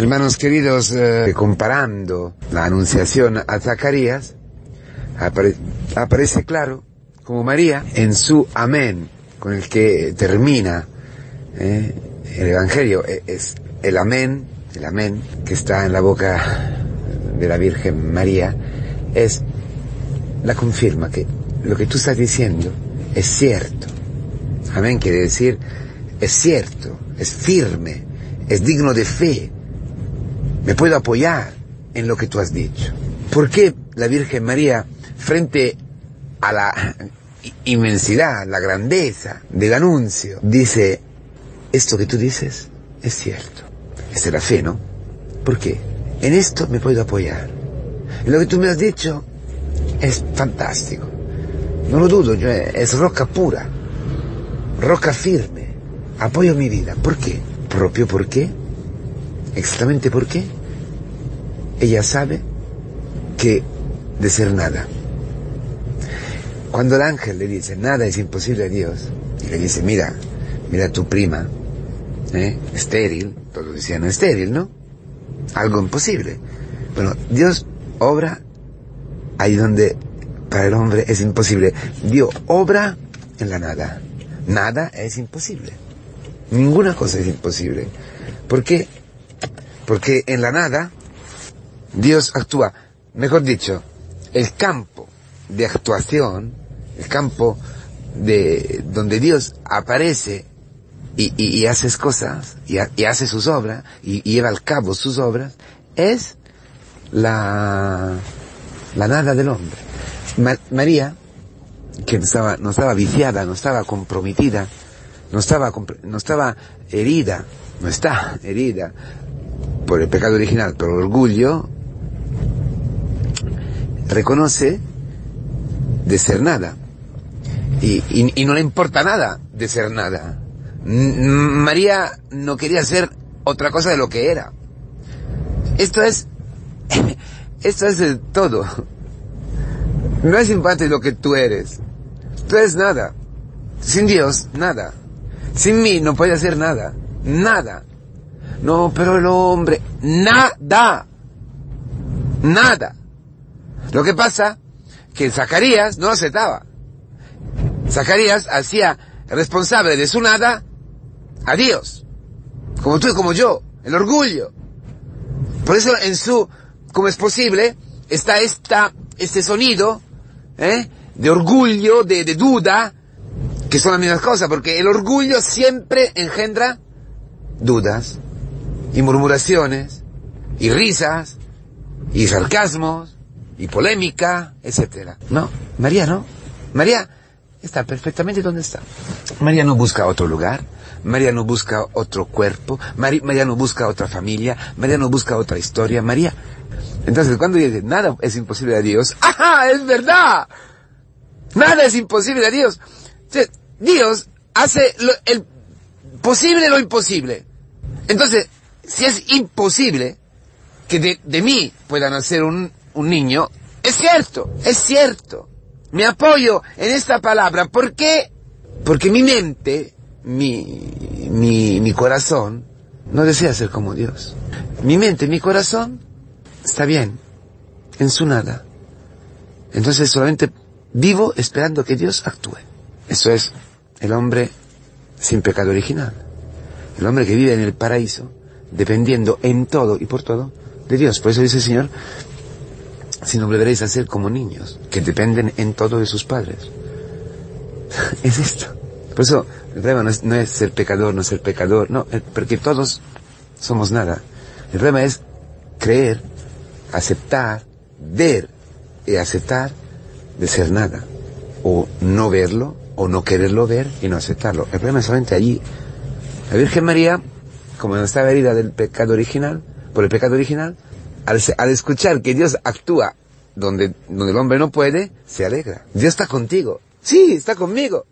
Hermanos queridos, eh, comparando la anunciación a Zacarías, apare- aparece claro como María en su amén, con el que termina eh, el Evangelio, eh, es el amén, el amén que está en la boca de la Virgen María, es la confirma que lo que tú estás diciendo es cierto. Amén quiere decir es cierto, es firme, es digno de fe. Me puedo apoyar en lo que tú has dicho. ¿Por qué la Virgen María, frente a la inmensidad, la grandeza del anuncio, dice, esto que tú dices es cierto? Esa es la fe, ¿no? ¿Por qué? En esto me puedo apoyar. En lo que tú me has dicho es fantástico. No lo dudo, es roca pura, roca firme. Apoyo mi vida. ¿Por qué? ¿Propio por qué? Exactamente por qué. Ella sabe que de ser nada. Cuando el ángel le dice, nada es imposible a Dios, y le dice, mira, mira tu prima, ¿eh? estéril, todos decían estéril, ¿no? Algo imposible. Bueno, Dios obra ahí donde para el hombre es imposible. Dios obra en la nada. Nada es imposible. Ninguna cosa es imposible. ¿Por qué? Porque en la nada Dios actúa. Mejor dicho, el campo de actuación, el campo de donde Dios aparece y, y, hace cosas, y, hace sus obras, y, lleva al cabo sus obras, es la, la nada del hombre. Ma María, que no estaba, no estaba viciada, no estaba comprometida, no estaba, no estaba herida, no está herida por el pecado original, por el orgullo, reconoce de ser nada. Y, y, no le importa nada de ser nada. María no quería ser otra cosa de lo que era. Esto es, esto es el todo. No es importante lo que tú eres. Tú eres nada. Sin Dios, nada. Sin mí no puede hacer nada. Nada. No, pero el hombre, nada. Nada. Lo que pasa que Zacarías no aceptaba. Zacarías hacía responsable de su nada a Dios. Como tú y como yo. El orgullo. Por eso en su, como es posible, está esta, este sonido, ¿eh? de orgullo, de, de duda, que son las mismas cosas, porque el orgullo siempre engendra dudas, y murmuraciones, y risas, y sarcasmos, y polémica, etc. No, María no. María está perfectamente donde está. María no busca otro lugar, María no busca otro cuerpo, María, no busca otra familia, María no busca otra historia, María. Entonces cuando dice nada es imposible a Dios, ¡ajá! ¡Es verdad! Nada es imposible a Dios. Dios hace lo, el posible lo imposible. Entonces, si es imposible que de, de mí pueda nacer un, un niño, es cierto, es cierto. Me apoyo en esta palabra. ¿Por qué? Porque mi mente, mi, mi, mi corazón, no desea ser como Dios. Mi mente, mi corazón, está bien, en su nada. Entonces solamente vivo esperando que Dios actúe. Eso es el hombre sin pecado original. El hombre que vive en el paraíso, dependiendo en todo y por todo de Dios. Por eso dice el Señor, si no volveréis a ser como niños, que dependen en todo de sus padres. es esto. Por eso el problema no es, no es, ser pecador, no ser pecador, no, porque todos somos nada. El problema es creer, aceptar, ver y aceptar de ser nada. O no verlo, o no quererlo ver y no aceptarlo. El problema es solamente allí. La Virgen María, como estaba herida del pecado original, por el pecado original, al, escuchar que Dios actúa donde, donde el hombre no puede, se alegra. Dios está contigo. Sí, está conmigo.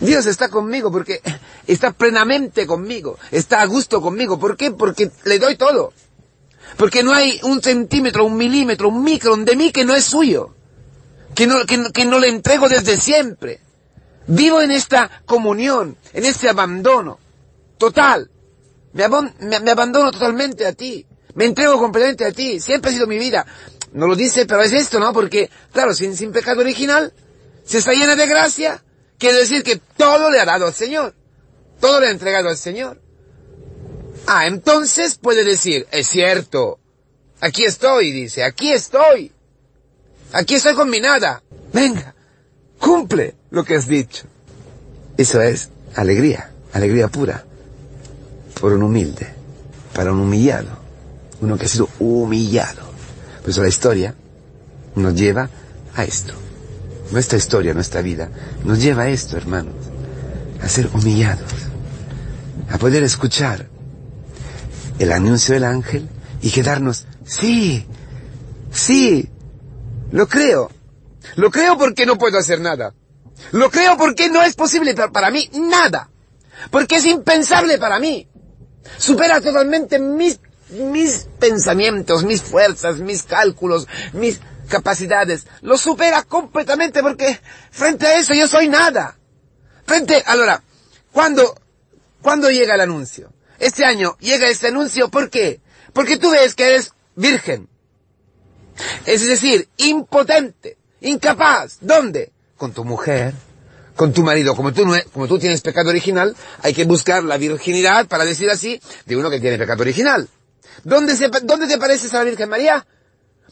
Dios está conmigo porque está plenamente conmigo. Está a gusto conmigo. ¿Por qué? Porque le doy todo. Porque no hay un centímetro, un milímetro, un micron de mí que no es suyo. Que no, que, que no le entrego desde siempre. Vivo en esta comunión, en este abandono total. Me, abandono totalmente a ti. Me entrego completamente a ti. Siempre ha sido mi vida. No lo dice, pero es esto, ¿no? Porque, claro, sin, sin pecado original, se está llena de gracia. Quiere decir que todo le ha dado al Señor. Todo le ha entregado al Señor. Ah, entonces puede decir, es cierto. Aquí estoy, dice, aquí estoy. Aquí estoy con mi nada. Venga, cumple lo que has dicho. Eso es alegría, alegría pura. Por un humilde, para un humillado. Uno que ha sido humillado. Por eso la historia nos lleva a esto. Nuestra historia, nuestra vida, nos lleva a esto, hermanos. A ser humillados. A poder escuchar el anuncio del ángel y quedarnos, sí, sí, lo creo. Lo creo porque no puedo hacer nada. Lo creo porque no es posible para mí nada. Porque es impensable para mí. Supera totalmente mis, mis pensamientos, mis fuerzas, mis cálculos, mis capacidades. Lo supera completamente porque frente a eso yo soy nada. Frente, ahora, cuando, cuando llega el anuncio? Este año llega este anuncio, ¿por qué? Porque tú ves que eres virgen. Es decir, impotente, incapaz. ¿Dónde? Con tu mujer, con tu marido. Como tú, no, como tú tienes pecado original, hay que buscar la virginidad, para decir así, de uno que tiene pecado original. ¿Dónde, se, ¿Dónde te pareces a la Virgen María?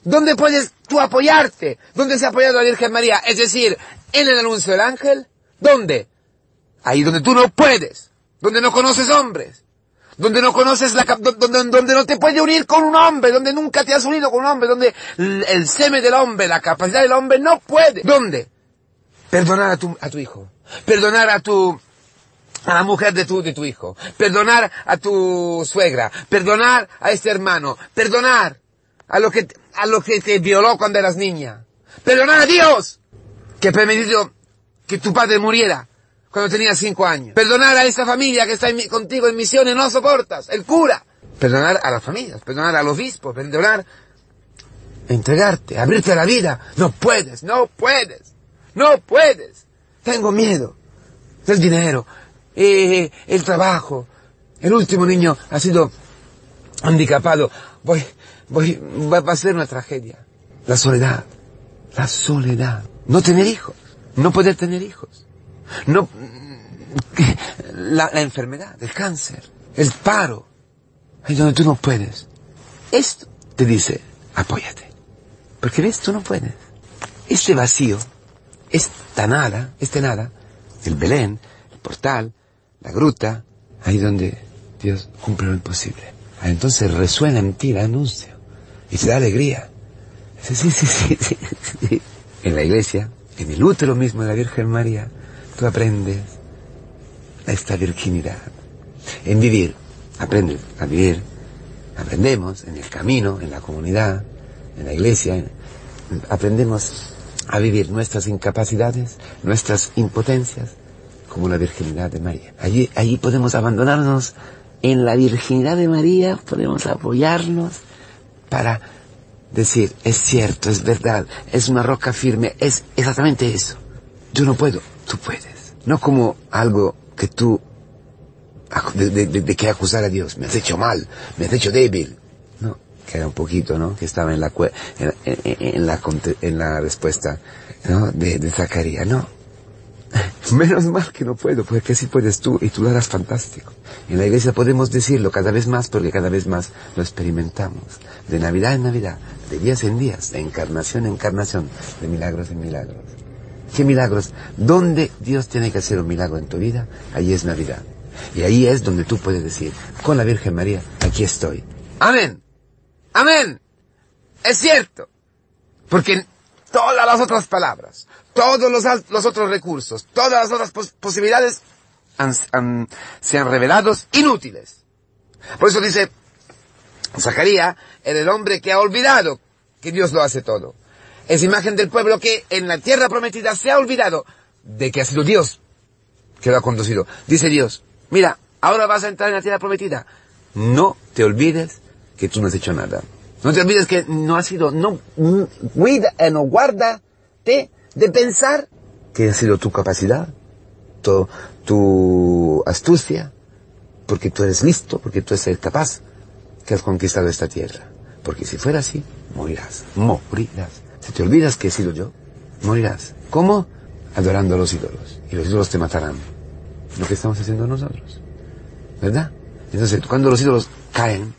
¿Dónde puedes tú apoyarte? ¿Dónde se ha apoyado la Virgen María? Es decir, en el anuncio del ángel. ¿Dónde? Ahí donde tú no puedes. Donde no conoces hombres donde no conoces la, donde, donde no te puedes unir con un hombre, donde nunca te has unido con un hombre, donde el seme del hombre, la capacidad del hombre no puede. ¿Dónde? Perdonar a tu, a tu hijo. Perdonar a tu, a la mujer de tu, tu hijo. Perdonar a tu suegra. Perdonar a este hermano. Perdonar a lo que, a lo que te violó cuando eras niña. Perdonar a Dios que permitió que tu padre muriera cuando tenía cinco años. Perdonar a esta familia que está contigo en misiones, no soportas. El cura. Perdonar a las familias, perdonar al obispo, perdonar, entregarte, abrirte a la vida. No puedes, no puedes, no puedes. Tengo miedo del dinero, eh, el trabajo. El último niño ha sido handicapado. Voy, voy, va a ser una tragedia. La soledad, la soledad. No tener hijos, no poder tener hijos. No, la, enfermedad, el cáncer, el paro, ahí donde tú no puedes. Esto te dice, apóyate. Porque ves, tú no puedes. Este vacío, esta nada, este nada, el Belén, el portal, la gruta, ahí donde Dios cumple lo imposible. entonces resuena en ti el anuncio y te da alegría. Sí, sí, sí, sí, sí. En la iglesia, en el útero mismo de la Virgen María, tú aprendes esta virginidad. En vivir, aprendes a vivir, aprendemos en el camino, en la comunidad, en la iglesia, aprendemos a vivir nuestras incapacidades, nuestras impotencias, como la virginidad de María. Allí, allí podemos abandonarnos en la virginidad de María, podemos apoyarnos para decir, es cierto, es verdad, es una roca firme, es exactamente eso. Yo no puedo, tú puedes. No como algo que tú, de, que acusar a Dios, me has hecho mal, me has hecho débil. No, que era un poquito, ¿no? Que estaba en la, en, en, la, en la respuesta, ¿no? De, de Zacarías. No. Menos mal que no puedo, porque así puedes tú, y tú lo harás fantástico. En la iglesia podemos decirlo cada vez más, porque cada vez más lo experimentamos. De Navidad en Navidad, de días en días, de encarnación en encarnación, de milagros en milagros. ¿Qué milagros? ¿Dónde Dios tiene que hacer un milagro en tu vida? Ahí es Navidad. Y ahí es donde tú puedes decir, con la Virgen María, aquí estoy. Amén. Amén. Es cierto. Porque todas las otras palabras, todos los, otros recursos, todas las otras posibilidades se han revelado inútiles. Por eso dice Zacarías, era el hombre que ha olvidado que Dios lo hace todo. Es imagen del pueblo que en la tierra prometida se ha olvidado de que ha sido Dios que lo ha conducido. Dice Dios, mira, ahora vas a entrar en la tierra prometida. No te olvides que tú no has hecho nada. No te olvides que no has sido, no, cuida, eh, no guárdate de pensar que ha sido tu capacidad, tu, tu astucia, porque tú eres listo, porque tú eres capaz, que has conquistado esta tierra. Porque si fuera así, morirás, morirás. Si te olvidas que he sido yo, morirás. ¿Cómo? Adorando a los ídolos. Y los ídolos te matarán. Lo que estamos haciendo nosotros. ¿Verdad? Entonces, cuando los ídolos caen,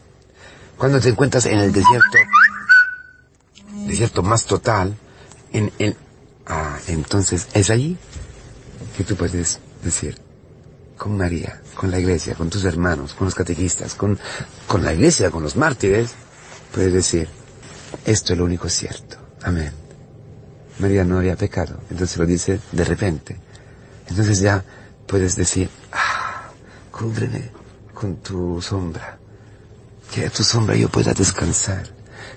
cuando te encuentras en el desierto, desierto más total, en, ah, entonces es allí que tú puedes decir, con María, con la iglesia, con tus hermanos, con los catequistas, con, con la iglesia, con los mártires, puedes decir, esto es lo único cierto. Amén. María no había pecado, entonces lo dice de repente. Entonces ya puedes decir, ah, cúbreme con tu sombra, que a tu sombra yo pueda descansar,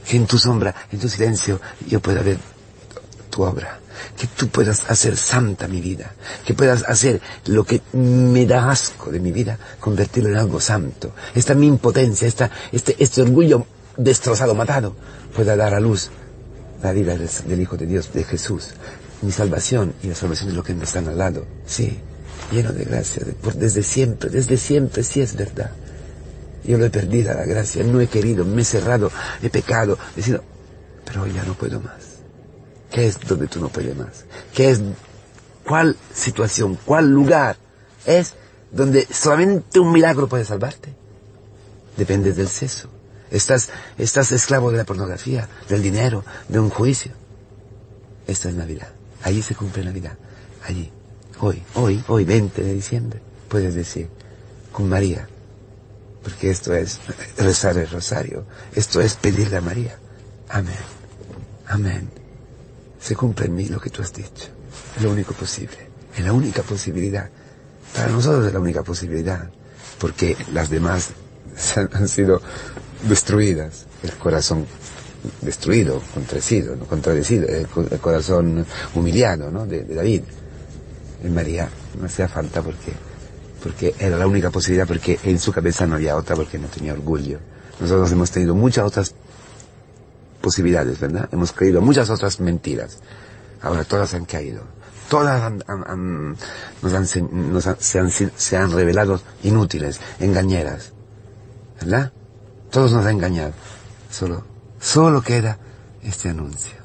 que en tu sombra, en tu silencio, yo pueda ver obra, que tú puedas hacer santa mi vida, que puedas hacer lo que me da asco de mi vida, convertirlo en algo santo. Esta mi impotencia, esta, este, este orgullo destrozado, matado, pueda dar a luz la vida del, Hijo de Dios, de Jesús, mi salvación y la salvación de los que me están al lado. Sí, lleno de gracia, de, desde siempre, desde siempre, sí es verdad. Yo lo he perdido la gracia, no he querido, me he cerrado, he pecado, he sido, pero ya no puedo más. ¿Qué es donde tú no puedes más? ¿Qué es, cuál situación, cuál lugar es donde solamente un milagro puede salvarte? Depende del seso. Estás, estás esclavo de la pornografía, del dinero, de un juicio. Esta es Navidad. Allí se cumple Navidad. Allí. Hoy, hoy, hoy, 20 de diciembre, puedes decir, con María. Porque esto es rezar el rosario. Esto es pedirle a María. Amén. Amén se cumple en mí lo que tú has dicho. Es lo único posible. Es la única posibilidad. Para nosotros es la única posibilidad. Porque las demás han sido destruidas. El corazón destruido, contradecido, ¿no? contradecido, el, corazón humillado, ¿no? De, de, David. En María no hacía falta porque, porque era la única posibilidad, porque en su cabeza no había otra, porque no tenía orgullo. Nosotros hemos tenido muchas otras posibilidades, ¿verdad? Hemos creído muchas otras mentiras. Ahora todas han caído. Todas han, han, se, han, se han revelado inútiles, engañeras. ¿Verdad? Todos nos han engañado. Solo, solo queda este anuncio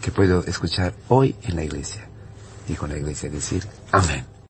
que puedo escuchar hoy en la iglesia. Y con la iglesia decir, amén.